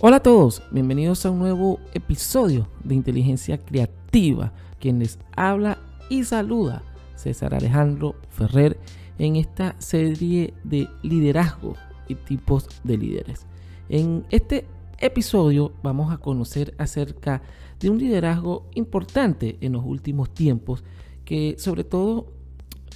Hola a todos, bienvenidos a un nuevo episodio de Inteligencia Creativa. Quien les habla y saluda, César Alejandro Ferrer, en esta serie de liderazgo y tipos de líderes. En este episodio vamos a conocer acerca de un liderazgo importante en los últimos tiempos que sobre todo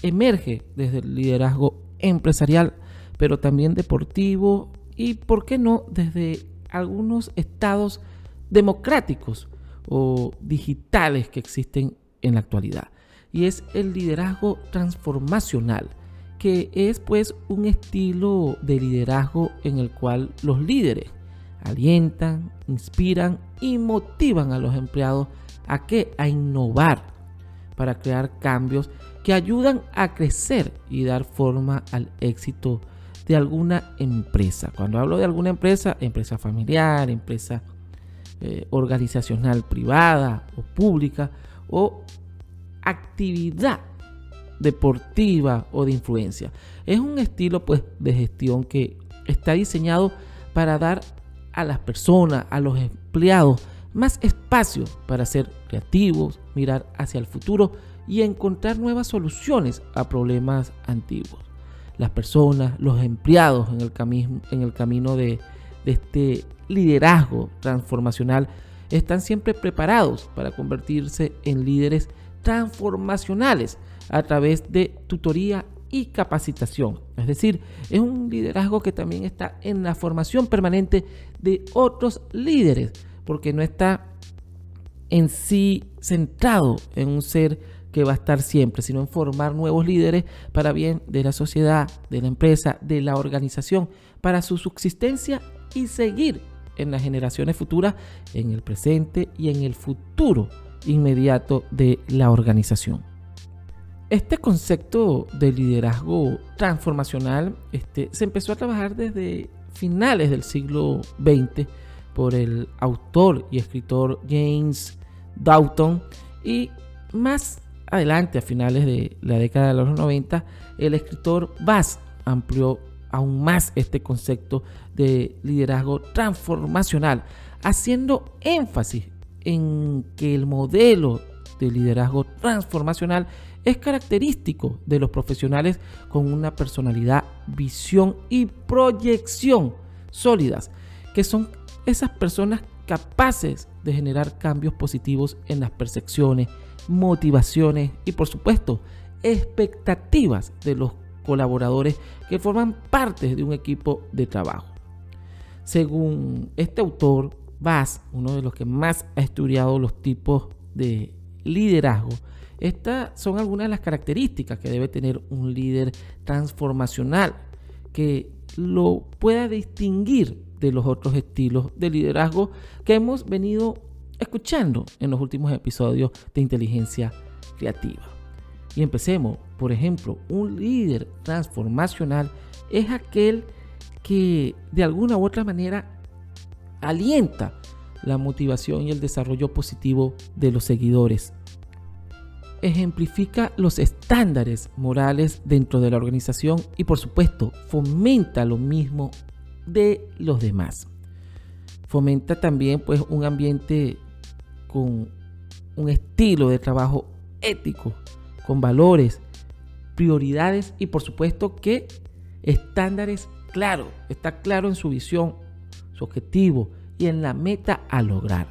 emerge desde el liderazgo empresarial, pero también deportivo y, ¿por qué no?, desde algunos estados democráticos o digitales que existen en la actualidad. Y es el liderazgo transformacional, que es pues un estilo de liderazgo en el cual los líderes alientan, inspiran y motivan a los empleados a que a innovar para crear cambios que ayudan a crecer y dar forma al éxito de alguna empresa. Cuando hablo de alguna empresa, empresa familiar, empresa eh, organizacional privada o pública o actividad deportiva o de influencia. Es un estilo pues de gestión que está diseñado para dar a las personas, a los empleados, más espacio para ser creativos, mirar hacia el futuro y encontrar nuevas soluciones a problemas antiguos las personas, los empleados en el, camino, de, de este liderazgo transformacional están siempre preparados para convertirse en líderes transformacionales a través de tutoría y capacitación. Es decir, es un liderazgo que también está en la formación permanente de otros líderes, porque no está en sí centrado en un ser que va a estar siempre, sino en formar nuevos líderes para bien de la sociedad, de la empresa, de la organización, para su subsistencia y seguir en las generaciones futuras, en el presente y en el futuro inmediato de la organización. Este concepto de liderazgo transformacional este, se empezó a trabajar desde finales del siglo XX por el autor y escritor James Doughton y más adelante, a finales de la década de los 90, el escritor Bass amplió aún más este concepto de liderazgo transformacional, haciendo énfasis en que el modelo de liderazgo transformacional es característico de los profesionales con una personalidad, visión y proyección sólidas, que son esas personas capaces de generar cambios positivos en las percepciones, motivaciones y por supuesto expectativas de los colaboradores que forman parte de un equipo de trabajo. Según este autor, Bass, uno de los que más ha estudiado los tipos de liderazgo, estas son algunas de las características que debe tener un líder transformacional que lo pueda distinguir de los otros estilos de liderazgo que hemos venido escuchando en los últimos episodios de inteligencia creativa. Y empecemos, por ejemplo, un líder transformacional es aquel que de alguna u otra manera alienta la motivación y el desarrollo positivo de los seguidores. Ejemplifica los estándares morales dentro de la organización y por supuesto fomenta lo mismo de los demás. Fomenta también pues un ambiente con un estilo de trabajo ético, con valores, prioridades y por supuesto que estándares claros. Está claro en su visión, su objetivo y en la meta a lograr.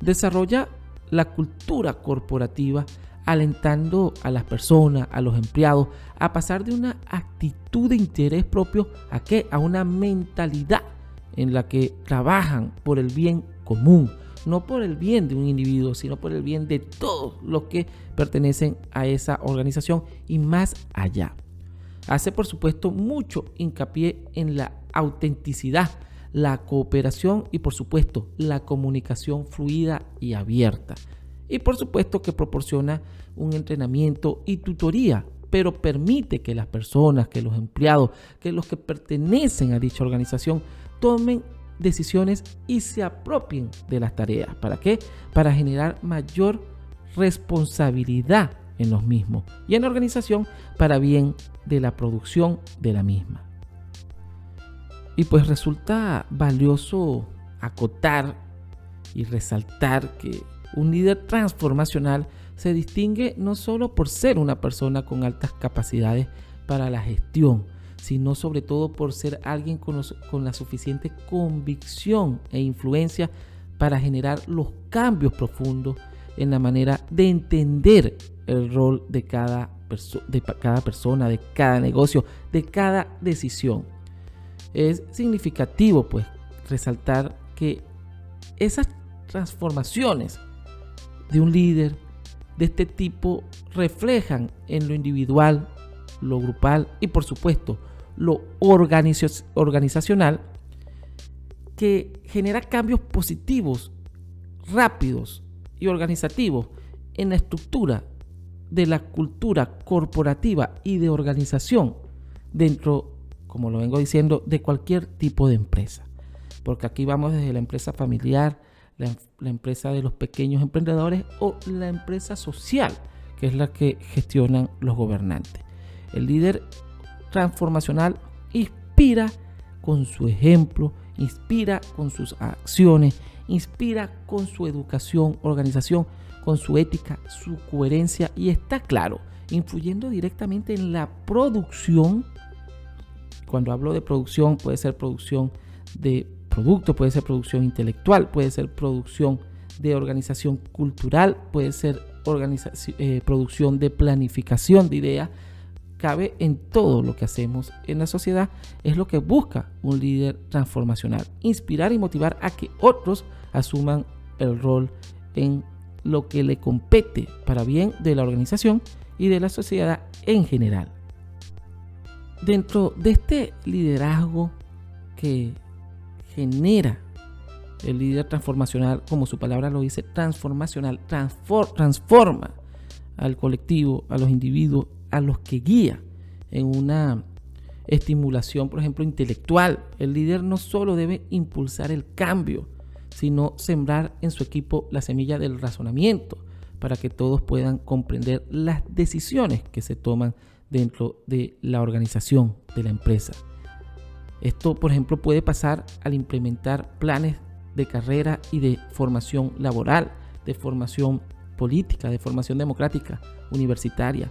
Desarrolla la cultura corporativa alentando a las personas, a los empleados, a pasar de una actitud de interés propio a que a una mentalidad en la que trabajan por el bien común, no por el bien de un individuo, sino por el bien de todos los que pertenecen a esa organización y más allá. Hace por supuesto mucho hincapié en la autenticidad, la cooperación y por supuesto la comunicación fluida y abierta. Y por supuesto que proporciona un entrenamiento y tutoría, pero permite que las personas, que los empleados, que los que pertenecen a dicha organización tomen decisiones y se apropien de las tareas. ¿Para qué? Para generar mayor responsabilidad en los mismos y en la organización para bien de la producción de la misma. Y pues resulta valioso acotar y resaltar que un líder transformacional se distingue no solo por ser una persona con altas capacidades para la gestión, sino sobre todo por ser alguien con, la suficiente convicción e influencia para generar los cambios profundos en la manera de entender el rol de cada persona, de cada negocio, de cada decisión. Es significativo pues resaltar que esas transformaciones de un líder de este tipo reflejan en lo individual, lo grupal y por supuesto lo organizacional que genera cambios positivos, rápidos y organizativos en la estructura de la cultura corporativa y de organización dentro, como lo vengo diciendo, de cualquier tipo de empresa. Porque aquí vamos desde la empresa familiar, la, empresa de los pequeños emprendedores o la empresa social, que es la que gestionan los gobernantes. El líder transformacional inspira con su ejemplo, inspira con sus acciones, inspira con su educación, organización, con su ética, su coherencia y está claro, influyendo directamente en la producción. Cuando hablo de producción, puede ser producción de producto, puede ser producción intelectual, puede ser producción de organización cultural, puede ser eh, producción de planificación de ideas. Cabe en todo lo que hacemos en la sociedad, es lo que busca un líder transformacional, inspirar y motivar a que otros asuman el rol en lo que le compete para bien de la organización y de la sociedad en general. Dentro de este liderazgo que genera el líder transformacional, como su palabra lo dice, transformacional, transforma al colectivo, a los individuos, a los que guía en una estimulación, por ejemplo, intelectual. El líder no solo debe impulsar el cambio, sino sembrar en su equipo la semilla del razonamiento para que todos puedan comprender las decisiones que se toman dentro de la organización de la empresa. Esto, por ejemplo, puede pasar al implementar planes de carrera y de formación laboral, de formación política, de formación democrática, universitaria,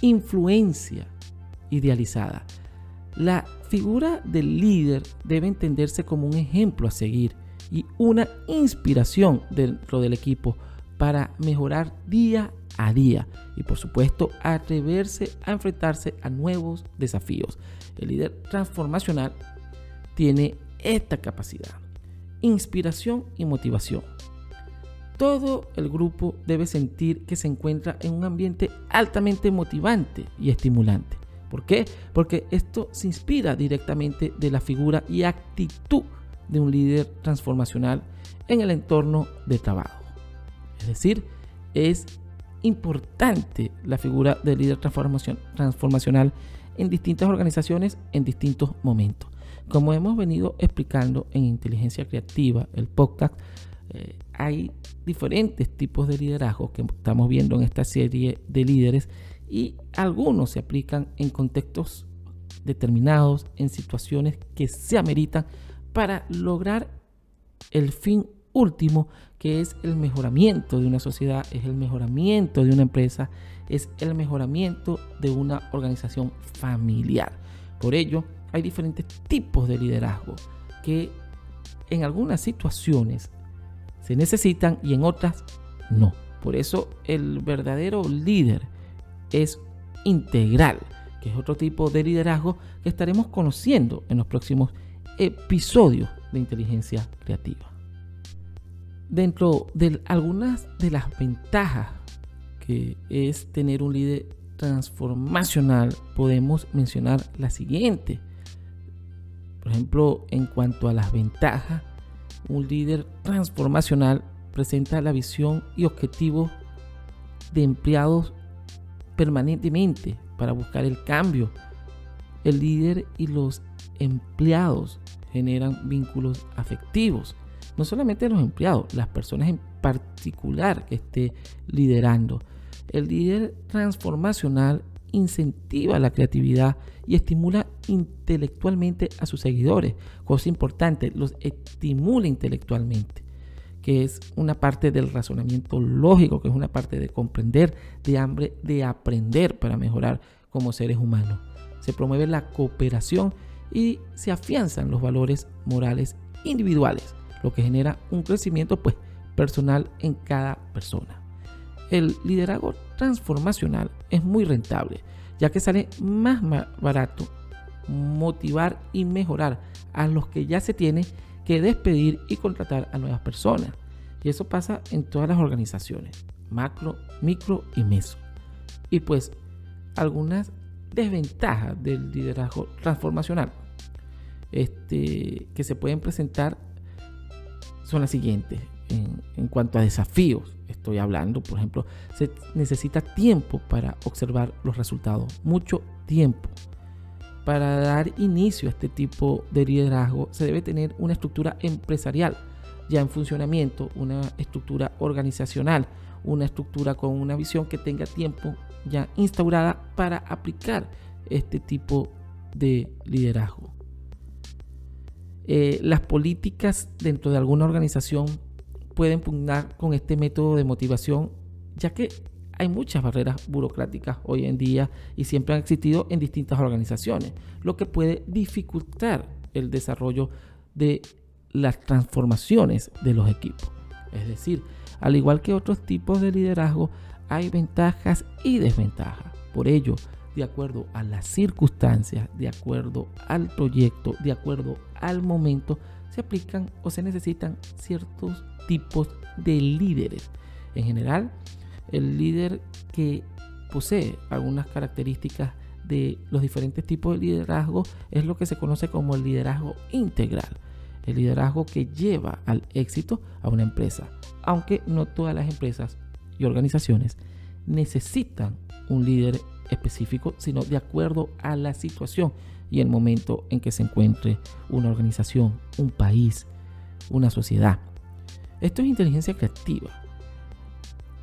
influencia idealizada. La figura del líder debe entenderse como un ejemplo a seguir y una inspiración dentro del equipo para mejorar día a día y por supuesto atreverse a enfrentarse a nuevos desafíos. El líder transformacional tiene esta capacidad, inspiración y motivación. Todo el grupo debe sentir que se encuentra en un ambiente altamente motivante y estimulante. ¿Por qué? Porque esto se inspira directamente de la figura y actitud de un líder transformacional en el entorno de trabajo. Es decir, es importante la figura del líder transformacional en distintas organizaciones en distintos momentos. Como hemos venido explicando en Inteligencia Creativa, el podcast, eh, hay diferentes tipos de liderazgo que estamos viendo en esta serie de líderes y algunos se aplican en contextos determinados, en situaciones que se ameritan para lograr el fin último, que es el mejoramiento de una sociedad, es el mejoramiento de una empresa, es el mejoramiento de una organización familiar. Por ello, hay diferentes tipos de liderazgo que en algunas situaciones se necesitan y en otras no. Por eso el verdadero líder es integral, que es otro tipo de liderazgo que estaremos conociendo en los próximos episodios de inteligencia creativa. Dentro de algunas de las ventajas que es tener un líder transformacional, podemos mencionar la siguiente. Por ejemplo, en cuanto a las ventajas, un líder transformacional presenta la visión y objetivos de empleados permanentemente para buscar el cambio. El líder y los empleados generan vínculos afectivos. No solamente los empleados, las personas en particular que esté liderando. El líder transformacional incentiva la creatividad y estimula intelectualmente a sus seguidores, cosa importante, los estimula intelectualmente, que es una parte del razonamiento lógico, que es una parte de comprender, de hambre, de aprender para mejorar como seres humanos. Se promueve la cooperación y se afianzan los valores morales individuales, lo que genera un crecimiento pues, personal en cada persona. El liderazgo transformacional es muy rentable, ya que sale más barato motivar y mejorar a los que ya se tiene que despedir y contratar a nuevas personas. Y eso pasa en todas las organizaciones, macro, micro y meso. Y pues algunas desventajas del liderazgo transformacional este, que se pueden presentar son las siguientes. En, cuanto a desafíos, estoy hablando, por ejemplo, se necesita tiempo para observar los resultados, mucho tiempo. Para dar inicio a este tipo de liderazgo se debe tener una estructura empresarial ya en funcionamiento, una estructura organizacional, una estructura con una visión que tenga tiempo ya instaurada para aplicar este tipo de liderazgo. Eh, las políticas dentro de alguna organización pueden pugnar con este método de motivación, ya que hay muchas barreras burocráticas hoy en día y siempre han existido en distintas organizaciones, lo que puede dificultar el desarrollo de las transformaciones de los equipos. Es decir, al igual que otros tipos de liderazgo, hay ventajas y desventajas. Por ello, de acuerdo a las circunstancias, de acuerdo al proyecto, de acuerdo al momento, se aplican o se necesitan ciertos tipos de líderes. En general, el líder que posee algunas características de los diferentes tipos de liderazgo es lo que se conoce como el liderazgo integral. El liderazgo que lleva al éxito a una empresa, aunque no todas las empresas y organizaciones necesitan un líder específico, sino de acuerdo a la situación y el momento en que se encuentre una organización, un país, una sociedad. Esto es inteligencia creativa.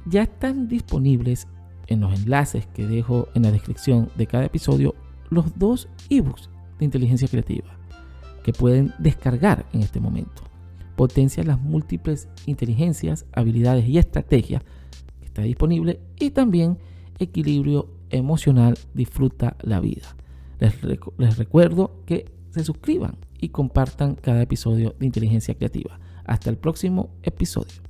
Ya están disponibles en los enlaces que dejo en la descripción de cada episodio los dos ebooks de inteligencia creativa que pueden descargar en este momento. Potencia las múltiples inteligencias, habilidades y estrategias que está disponible y también equilibrio emocional, disfruta la vida. Les, les recuerdo que se suscriban y compartan cada episodio de Inteligencia Creativa. Hasta el próximo episodio.